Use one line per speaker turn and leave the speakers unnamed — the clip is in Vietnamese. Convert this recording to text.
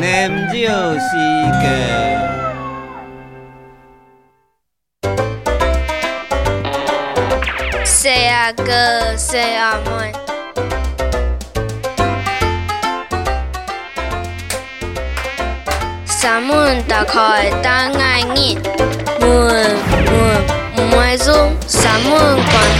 念就是个。
细阿哥，细阿妹，三门打开等爱人，门门唔爱做，三门关好唔好闹爱。